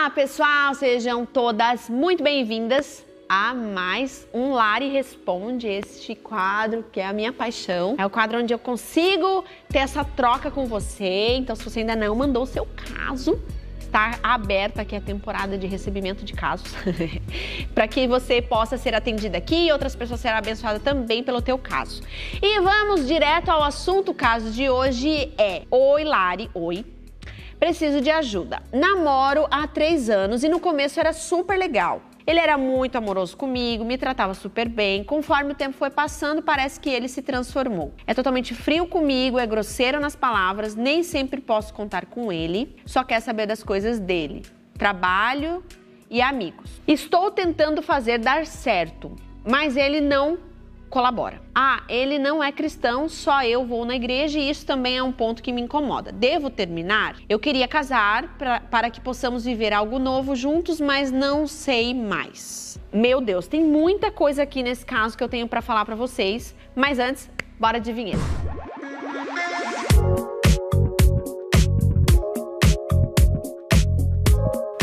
Olá, pessoal, sejam todas muito bem-vindas a mais um Lari Responde, este quadro que é a minha paixão. É o quadro onde eu consigo ter essa troca com você. Então, se você ainda não mandou o seu caso, está aberta aqui a temporada de recebimento de casos, para que você possa ser atendida aqui e outras pessoas serão abençoadas também pelo teu caso. E vamos direto ao assunto. O caso de hoje é: Oi, Lari, oi. Preciso de ajuda. Namoro há três anos e no começo era super legal. Ele era muito amoroso comigo, me tratava super bem. Conforme o tempo foi passando, parece que ele se transformou. É totalmente frio comigo, é grosseiro nas palavras, nem sempre posso contar com ele, só quer saber das coisas dele. Trabalho e amigos. Estou tentando fazer dar certo, mas ele não colabora. Ah, ele não é cristão, só eu vou na igreja e isso também é um ponto que me incomoda. Devo terminar? Eu queria casar pra, para que possamos viver algo novo juntos, mas não sei mais. Meu Deus, tem muita coisa aqui nesse caso que eu tenho para falar para vocês, mas antes, bora de vinheta.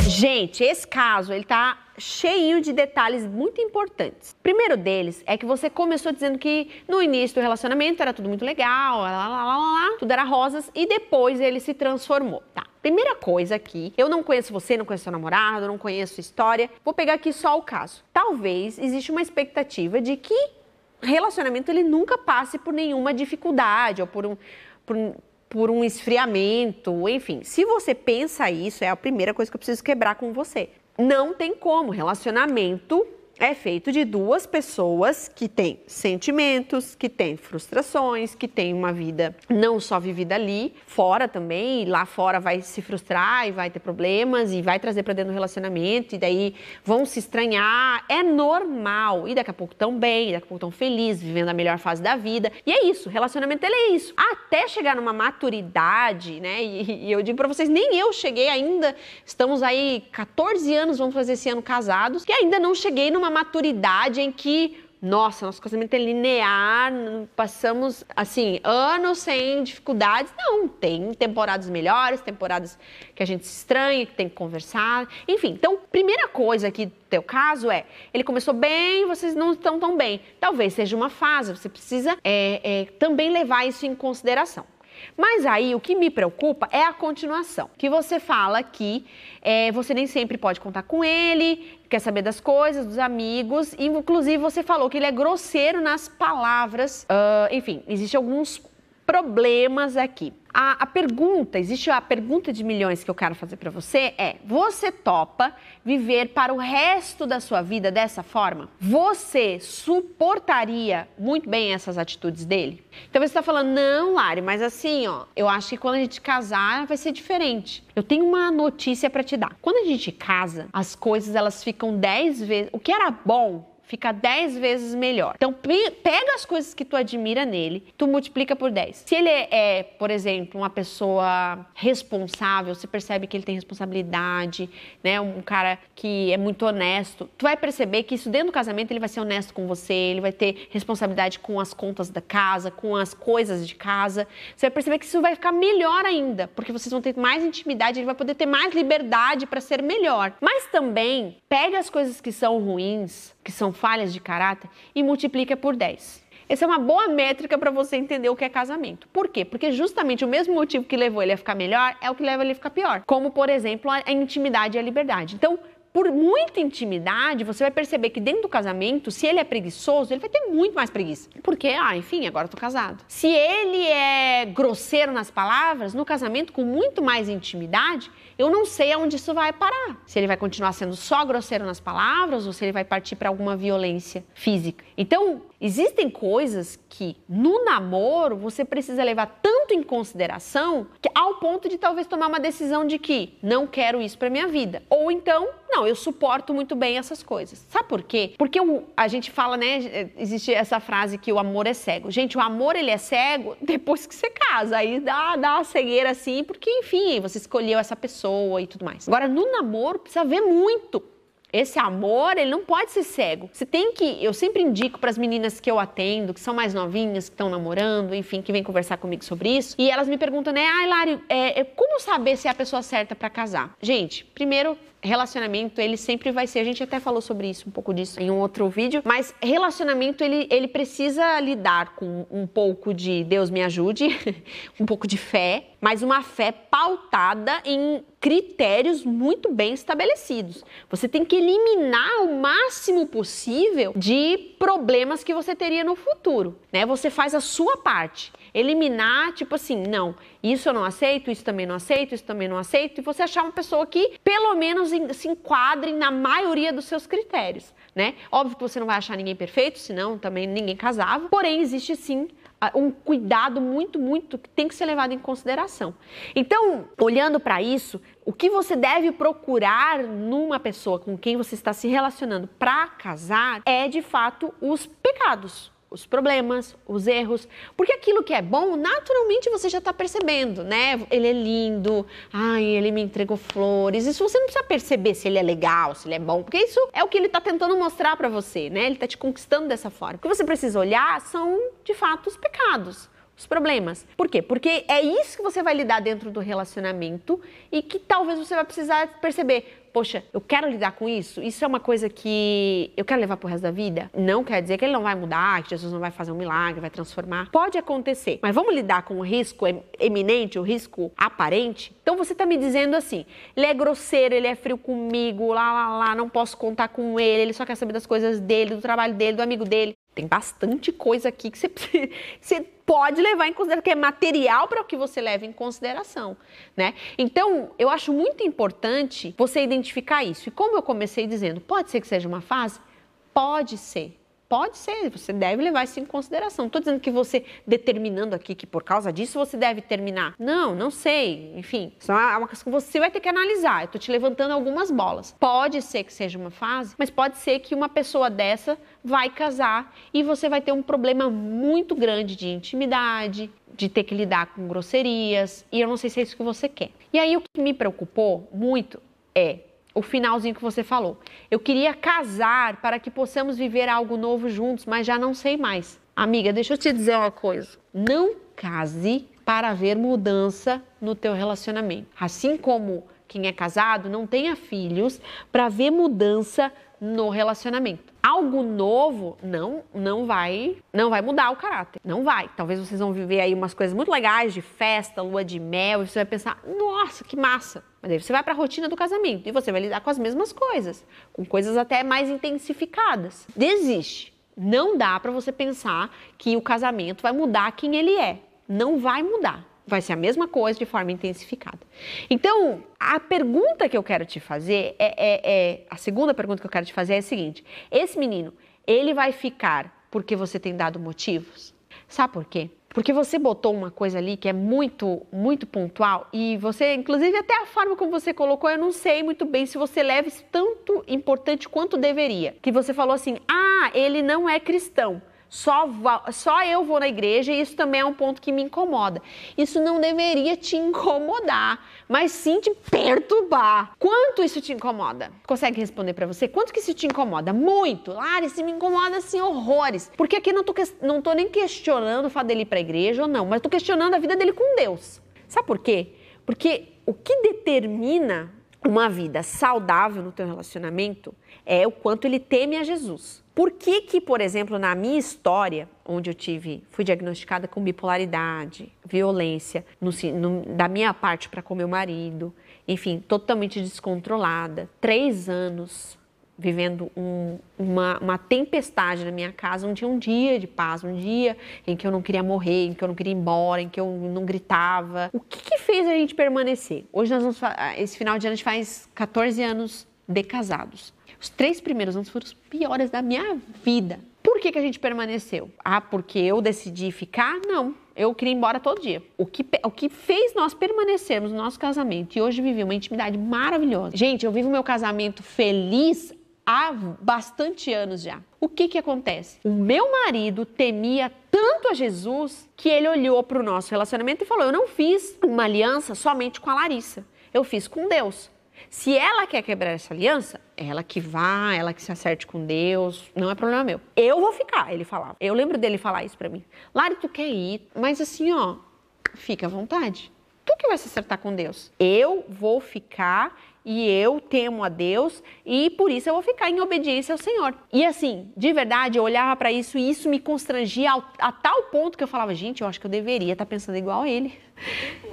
Gente, esse caso, ele tá cheio de detalhes muito importantes. Primeiro deles é que você começou dizendo que no início do relacionamento era tudo muito legal, lá, lá, lá, lá, tudo era rosas, e depois ele se transformou. Tá. Primeira coisa aqui, eu não conheço você, não conheço seu namorado, não conheço sua história. Vou pegar aqui só o caso. Talvez existe uma expectativa de que relacionamento ele nunca passe por nenhuma dificuldade ou por um, por, por um esfriamento, enfim. Se você pensa isso, é a primeira coisa que eu preciso quebrar com você. Não tem como. Relacionamento é feito de duas pessoas que têm sentimentos, que têm frustrações, que têm uma vida não só vivida ali, fora também, lá fora vai se frustrar e vai ter problemas e vai trazer para dentro do relacionamento e daí vão se estranhar. É normal. E daqui a pouco tão bem, daqui a pouco tão felizes, vivendo a melhor fase da vida. E é isso, relacionamento ele é isso. Até chegar numa maturidade, né? E, e eu digo para vocês, nem eu cheguei ainda. Estamos aí 14 anos, vamos fazer esse ano casados, e ainda não cheguei numa uma maturidade em que nossa, nosso casamento é linear, passamos assim anos sem dificuldades. Não, tem temporadas melhores, temporadas que a gente se estranha, que tem que conversar. Enfim, então, primeira coisa aqui do teu caso é, ele começou bem, vocês não estão tão bem. Talvez seja uma fase, você precisa é, é, também levar isso em consideração. Mas aí o que me preocupa é a continuação, que você fala que é, você nem sempre pode contar com ele, quer saber das coisas, dos amigos, e inclusive você falou que ele é grosseiro nas palavras. Uh, enfim, existem alguns problemas aqui. A, a, pergunta, existe a pergunta de milhões que eu quero fazer para você é: você topa viver para o resto da sua vida dessa forma? Você suportaria muito bem essas atitudes dele? Então você está falando, não, Lari, mas assim, ó, eu acho que quando a gente casar vai ser diferente. Eu tenho uma notícia para te dar. Quando a gente casa, as coisas elas ficam dez vezes. O que era bom fica 10 vezes melhor. Então, pega as coisas que tu admira nele, tu multiplica por 10. Se ele é, por exemplo, uma pessoa responsável, você percebe que ele tem responsabilidade, né? Um cara que é muito honesto, tu vai perceber que isso dentro do casamento ele vai ser honesto com você, ele vai ter responsabilidade com as contas da casa, com as coisas de casa. Você vai perceber que isso vai ficar melhor ainda, porque vocês vão ter mais intimidade, ele vai poder ter mais liberdade para ser melhor. Mas também pega as coisas que são ruins, que são falhas de caráter, e multiplica por 10. Essa é uma boa métrica para você entender o que é casamento. Por quê? Porque justamente o mesmo motivo que levou ele a ficar melhor é o que leva ele a ficar pior. Como, por exemplo, a intimidade e a liberdade. Então, por muita intimidade, você vai perceber que dentro do casamento, se ele é preguiçoso, ele vai ter muito mais preguiça. Porque, ah, enfim, agora eu tô casado. Se ele é grosseiro nas palavras, no casamento, com muito mais intimidade, eu não sei aonde isso vai parar. Se ele vai continuar sendo só grosseiro nas palavras ou se ele vai partir para alguma violência física. Então, existem coisas que no namoro você precisa levar tanto em consideração que ao ponto de talvez tomar uma decisão de que não quero isso para minha vida. Ou então, não, eu suporto muito bem essas coisas. Sabe por quê? Porque o, a gente fala, né, existe essa frase que o amor é cego. Gente, o amor ele é cego depois que você casa. Aí dá, dá uma cegueira assim, porque enfim, você escolheu essa pessoa e tudo mais. Agora, no namoro, precisa ver muito. Esse amor, ele não pode ser cego. Você tem que, eu sempre indico para as meninas que eu atendo, que são mais novinhas, que estão namorando, enfim, que vêm conversar comigo sobre isso, e elas me perguntam, né, ai, ah, Lari, é, é, como saber se é a pessoa certa para casar? Gente, primeiro, relacionamento, ele sempre vai ser, a gente até falou sobre isso, um pouco disso em um outro vídeo, mas relacionamento, ele, ele precisa lidar com um pouco de Deus me ajude, um pouco de fé, mas uma fé pautada em critérios muito bem estabelecidos. Você tem que eliminar o máximo possível de problemas que você teria no futuro, né? Você faz a sua parte. Eliminar, tipo assim, não, isso eu não aceito, isso também não aceito, isso também não aceito, e você achar uma pessoa que pelo menos se enquadre na maioria dos seus critérios, né? Óbvio que você não vai achar ninguém perfeito, senão também ninguém casava. Porém, existe sim um cuidado muito, muito que tem que ser levado em consideração. Então, olhando para isso, o que você deve procurar numa pessoa com quem você está se relacionando para casar é de fato os pecados, os problemas, os erros, porque aquilo que é bom, naturalmente você já está percebendo, né? Ele é lindo, ai, ele me entregou flores. Isso você não precisa perceber se ele é legal, se ele é bom, porque isso é o que ele está tentando mostrar para você, né? Ele está te conquistando dessa forma. O que você precisa olhar são, de fato, os pecados os problemas. Por quê? Porque é isso que você vai lidar dentro do relacionamento e que talvez você vai precisar perceber poxa, eu quero lidar com isso, isso é uma coisa que eu quero levar pro resto da vida. Não quer dizer que ele não vai mudar, que Jesus não vai fazer um milagre, vai transformar. Pode acontecer, mas vamos lidar com o risco eminente, o risco aparente? Então você tá me dizendo assim, ele é grosseiro, ele é frio comigo, lá, lá, lá, não posso contar com ele, ele só quer saber das coisas dele, do trabalho dele, do amigo dele. Tem bastante coisa aqui que você, você pode levar em consideração, que é material para o que você leva em consideração, né? Então, eu acho muito importante você identificar isso. E como eu comecei dizendo, pode ser que seja uma fase? Pode ser. Pode ser, você deve levar isso em consideração. Não estou dizendo que você determinando aqui que por causa disso você deve terminar. Não, não sei. Enfim, isso é uma coisa que você vai ter que analisar. Eu estou te levantando algumas bolas. Pode ser que seja uma fase, mas pode ser que uma pessoa dessa vai casar e você vai ter um problema muito grande de intimidade, de ter que lidar com grosserias, e eu não sei se é isso que você quer. E aí o que me preocupou muito é o finalzinho que você falou. Eu queria casar para que possamos viver algo novo juntos, mas já não sei mais. Amiga, deixa eu te dizer uma coisa. Não case para ver mudança no teu relacionamento. Assim como quem é casado não tenha filhos para ver mudança no relacionamento. Algo novo não não vai não vai mudar o caráter, não vai. Talvez vocês vão viver aí umas coisas muito legais de festa, lua de mel, e você vai pensar: "Nossa, que massa". Mas aí você vai para a rotina do casamento e você vai lidar com as mesmas coisas, com coisas até mais intensificadas. Desiste. Não dá para você pensar que o casamento vai mudar quem ele é. Não vai mudar vai ser a mesma coisa de forma intensificada. Então, a pergunta que eu quero te fazer é, é, é, a segunda pergunta que eu quero te fazer é a seguinte: esse menino, ele vai ficar porque você tem dado motivos? Sabe por quê? Porque você botou uma coisa ali que é muito, muito pontual e você, inclusive até a forma como você colocou, eu não sei muito bem se você leva isso tanto importante quanto deveria. Que você falou assim: "Ah, ele não é cristão" só, só eu vou na igreja e isso também é um ponto que me incomoda. Isso não deveria te incomodar, mas sim te perturbar. Quanto isso te incomoda? Consegue responder para você? Quanto que isso te incomoda? Muito. Larissa, me incomoda assim horrores. Porque aqui não tô, não tô nem questionando o fato dele ir pra igreja ou não, mas tô questionando a vida dele com Deus. Sabe por quê? Porque o que determina uma vida saudável no teu relacionamento é o quanto ele teme a Jesus. Por que que, por exemplo, na minha história, onde eu tive, fui diagnosticada com bipolaridade, violência, no, no, da minha parte para com meu marido, enfim, totalmente descontrolada, três anos vivendo um, uma, uma, tempestade na minha casa, não tinha um dia de paz, um dia em que eu não queria morrer, em que eu não queria ir embora, em que eu não gritava. O que, que fez a gente permanecer? Hoje nós vamos, esse final de ano a gente faz 14 anos de casados. Os três primeiros anos foram os piores da minha vida. Por que, que a gente permaneceu? Ah, porque eu decidi ficar? Não. Eu queria ir embora todo dia. O que, o que fez nós permanecermos no nosso casamento e hoje viver uma intimidade maravilhosa. Gente, eu vivo meu casamento feliz há bastante anos já. O que que acontece? O meu marido temia tanto a Jesus que ele olhou para o nosso relacionamento e falou: Eu não fiz uma aliança somente com a Larissa, eu fiz com Deus. Se ela quer quebrar essa aliança, ela que vá, ela que se acerte com Deus, não é problema meu. Eu vou ficar, ele falava. Eu lembro dele falar isso para mim. Lari, tu quer ir, mas assim, ó, fica à vontade. Tu que vai se acertar com Deus. Eu vou ficar e eu temo a Deus e por isso eu vou ficar em obediência ao Senhor. E assim, de verdade, eu olhava para isso e isso me constrangia a, a, tal ponto que eu falava, gente, eu acho que eu deveria estar tá pensando igual a ele.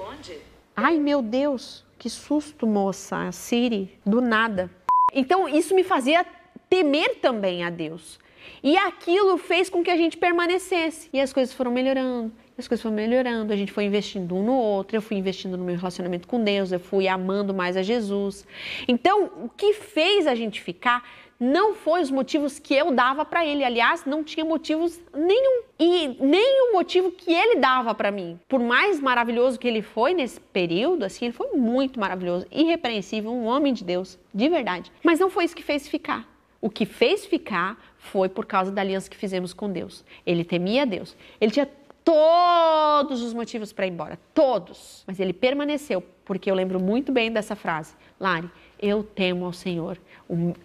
onde? Ai, meu Deus, que susto, moça, Siri, do nada. Então, isso me fazia temer também a Deus. E aquilo fez com que a gente permanecesse. E as coisas foram melhorando, as coisas foram melhorando, a gente foi investindo um no outro, eu fui investindo no meu relacionamento com Deus, eu fui amando mais a Jesus. Então, o que fez a gente ficar não foi os motivos que eu dava para ele. Aliás, não tinha motivos nenhum. E nem o motivo que ele dava para mim. Por mais maravilhoso que ele foi nesse período, assim, ele foi muito maravilhoso, irrepreensível, um homem de Deus, de verdade. Mas não foi isso que fez ficar. O que fez ficar foi por causa da aliança que fizemos com Deus. Ele temia Deus. Ele tinha todos os motivos para ir embora, todos. Mas ele permaneceu, porque eu lembro muito bem dessa frase. Lari, eu temo ao Senhor.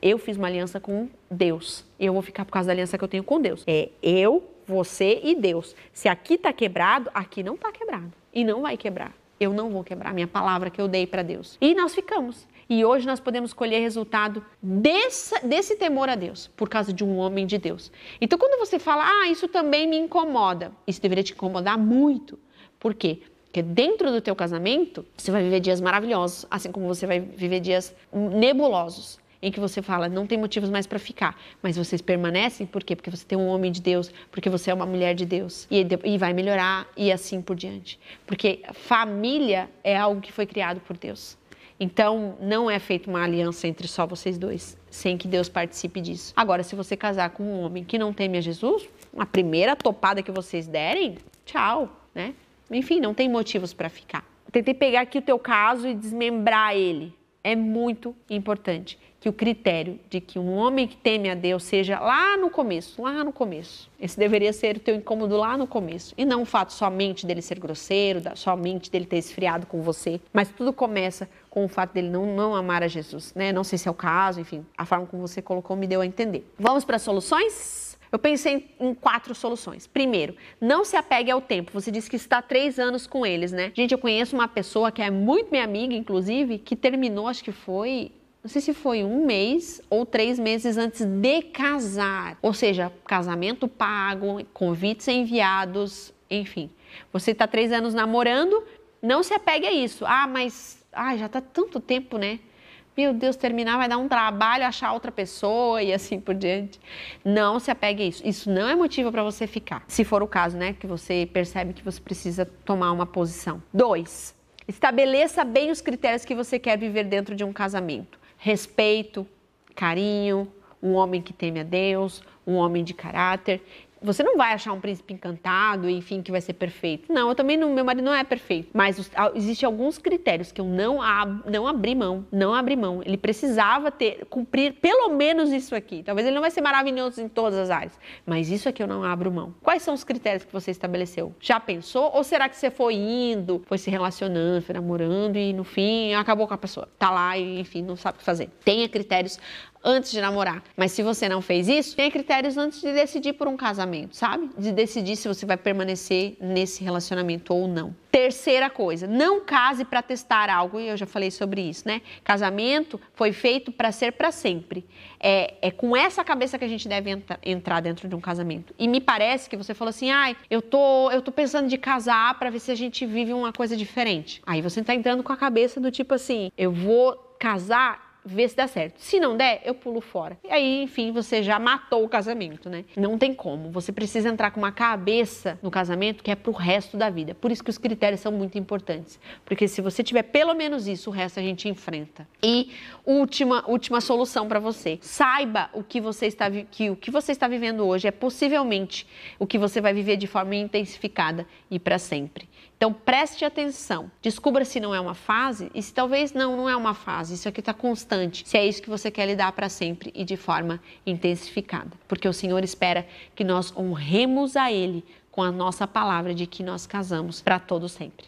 Eu fiz uma aliança com Deus. Eu vou ficar por causa da aliança que eu tenho com Deus. É eu, você e Deus. Se aqui está quebrado, aqui não está quebrado. E não vai quebrar. Eu não vou quebrar minha palavra que eu dei para Deus. E nós ficamos. E hoje nós podemos colher resultado desse, desse temor a Deus, por causa de um homem de Deus. Então, quando você fala, ah, isso também me incomoda, isso deveria te incomodar muito. Por quê? Porque dentro do teu casamento, você vai viver dias maravilhosos, assim como você vai viver dias nebulosos, em que você fala, não tem motivos mais para ficar, mas vocês permanecem, por quê? Porque você tem um homem de Deus, porque você é uma mulher de Deus, e, e vai melhorar, e assim por diante. Porque família é algo que foi criado por Deus. Então, não é feita uma aliança entre só vocês dois, sem que Deus participe disso. Agora, se você casar com um homem que não teme a Jesus, a primeira topada que vocês derem, tchau, né? Enfim, não tem motivos para ficar. Tentei pegar aqui o teu caso e desmembrar ele. É muito importante que o critério de que um homem que teme a Deus seja lá no começo, lá no começo. Esse deveria ser o teu incômodo lá no começo. E não o fato somente dele ser grosseiro, somente dele ter esfriado com você. Mas tudo começa com o fato dele não, não amar a Jesus, né? Não sei se é o caso, enfim, a forma como você colocou me deu a entender. Vamos para soluções? Eu pensei em quatro soluções. Primeiro, não se apegue ao tempo. Você disse que está três anos com eles, né? Gente, eu conheço uma pessoa que é muito minha amiga, inclusive, que terminou, acho que foi não sei se foi um mês ou três meses antes de casar. Ou seja, casamento pago, convites enviados, enfim. Você está três anos namorando, não se apegue a isso. Ah, mas ah, já está tanto tempo, né? Meu Deus, terminar vai dar um trabalho achar outra pessoa e assim por diante. Não se apegue a isso. Isso não é motivo para você ficar. Se for o caso, né, que você percebe que você precisa tomar uma posição. Dois, estabeleça bem os critérios que você quer viver dentro de um casamento respeito, carinho, um homem que teme a Deus, um homem de caráter você não vai achar um príncipe encantado, enfim, que vai ser perfeito. Não, eu também não, meu marido não é perfeito. Mas os, existem alguns critérios que eu não, ab, não abri mão, não abri mão. Ele precisava ter, cumprir pelo menos isso aqui. Talvez ele não vai ser maravilhoso em todas as áreas, mas isso aqui eu não abro mão. Quais são os critérios que você estabeleceu? Já pensou? Ou será que você foi indo, foi se relacionando, foi namorando e no fim acabou com a pessoa? Tá lá e, enfim, não sabe o que fazer. Tenha critérios antes de namorar. Mas se você não fez isso, tenha critérios antes de decidir por um casamento, sabe? De decidir se você vai permanecer nesse relacionamento ou não. Terceira coisa, não case para testar algo, e eu já falei sobre isso, né? Casamento foi feito para ser para sempre. É, é, com essa cabeça que a gente deve entra, entrar dentro de um casamento. E me parece que você falou assim: ai, eu tô, eu tô pensando de casar para ver se a gente vive uma coisa diferente. Aí você tá entrando com a cabeça do tipo assim: eu vou casar ver se dá certo. Se não der, eu pulo fora. E aí, enfim, você já matou o casamento, né? Não tem como. Você precisa entrar com uma cabeça no casamento que é pro resto da vida. Por isso que os critérios são muito importantes. Porque se você tiver pelo menos isso, o resto a gente enfrenta. E última, última solução para você. Saiba o que você está que o que você está vivendo hoje é possivelmente o que você vai viver de forma intensificada e para sempre. Então preste atenção, descubra se não é uma fase e se talvez não, não é uma fase, isso aqui está constante, se é isso que você quer lidar para sempre e de forma intensificada. Porque o Senhor espera que nós honremos a Ele com a nossa palavra de que nós casamos para todo sempre.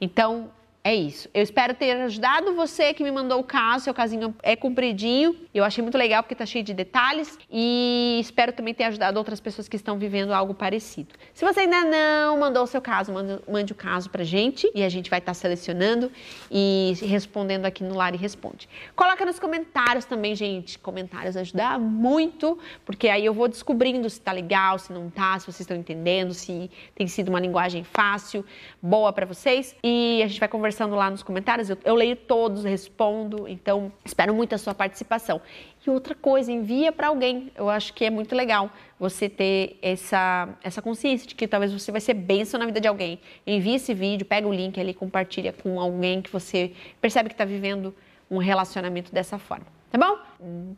Então, É isso. Eu espero ter ajudado você que me mandou o caso. Seu casinho é compridinho. Eu achei muito legal porque tá cheio de detalhes. E espero também ter ajudado outras pessoas que estão vivendo algo parecido. Se você ainda não mandou o seu caso, mande, o caso pra gente. E a gente vai estar tá selecionando e respondendo aqui no Lari Responde. Coloca nos comentários também, gente. Comentários ajudam muito. Porque aí eu vou descobrindo se tá legal, se não tá, se vocês estão entendendo, se tem sido uma linguagem fácil, boa para vocês. E a gente vai conversando lá nos comentários. Eu, eu leio todos, respondo. Então, espero muito a sua participação. E outra coisa, envia para alguém. Eu acho que é muito legal você ter essa, essa consciência de que talvez você vai ser bênção na vida de alguém. Envie esse vídeo, pega o link ali, compartilha com alguém que você percebe que está vivendo um relacionamento dessa forma. Tá bom?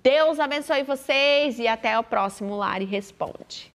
Deus abençoe vocês e até o próximo Lari Responde.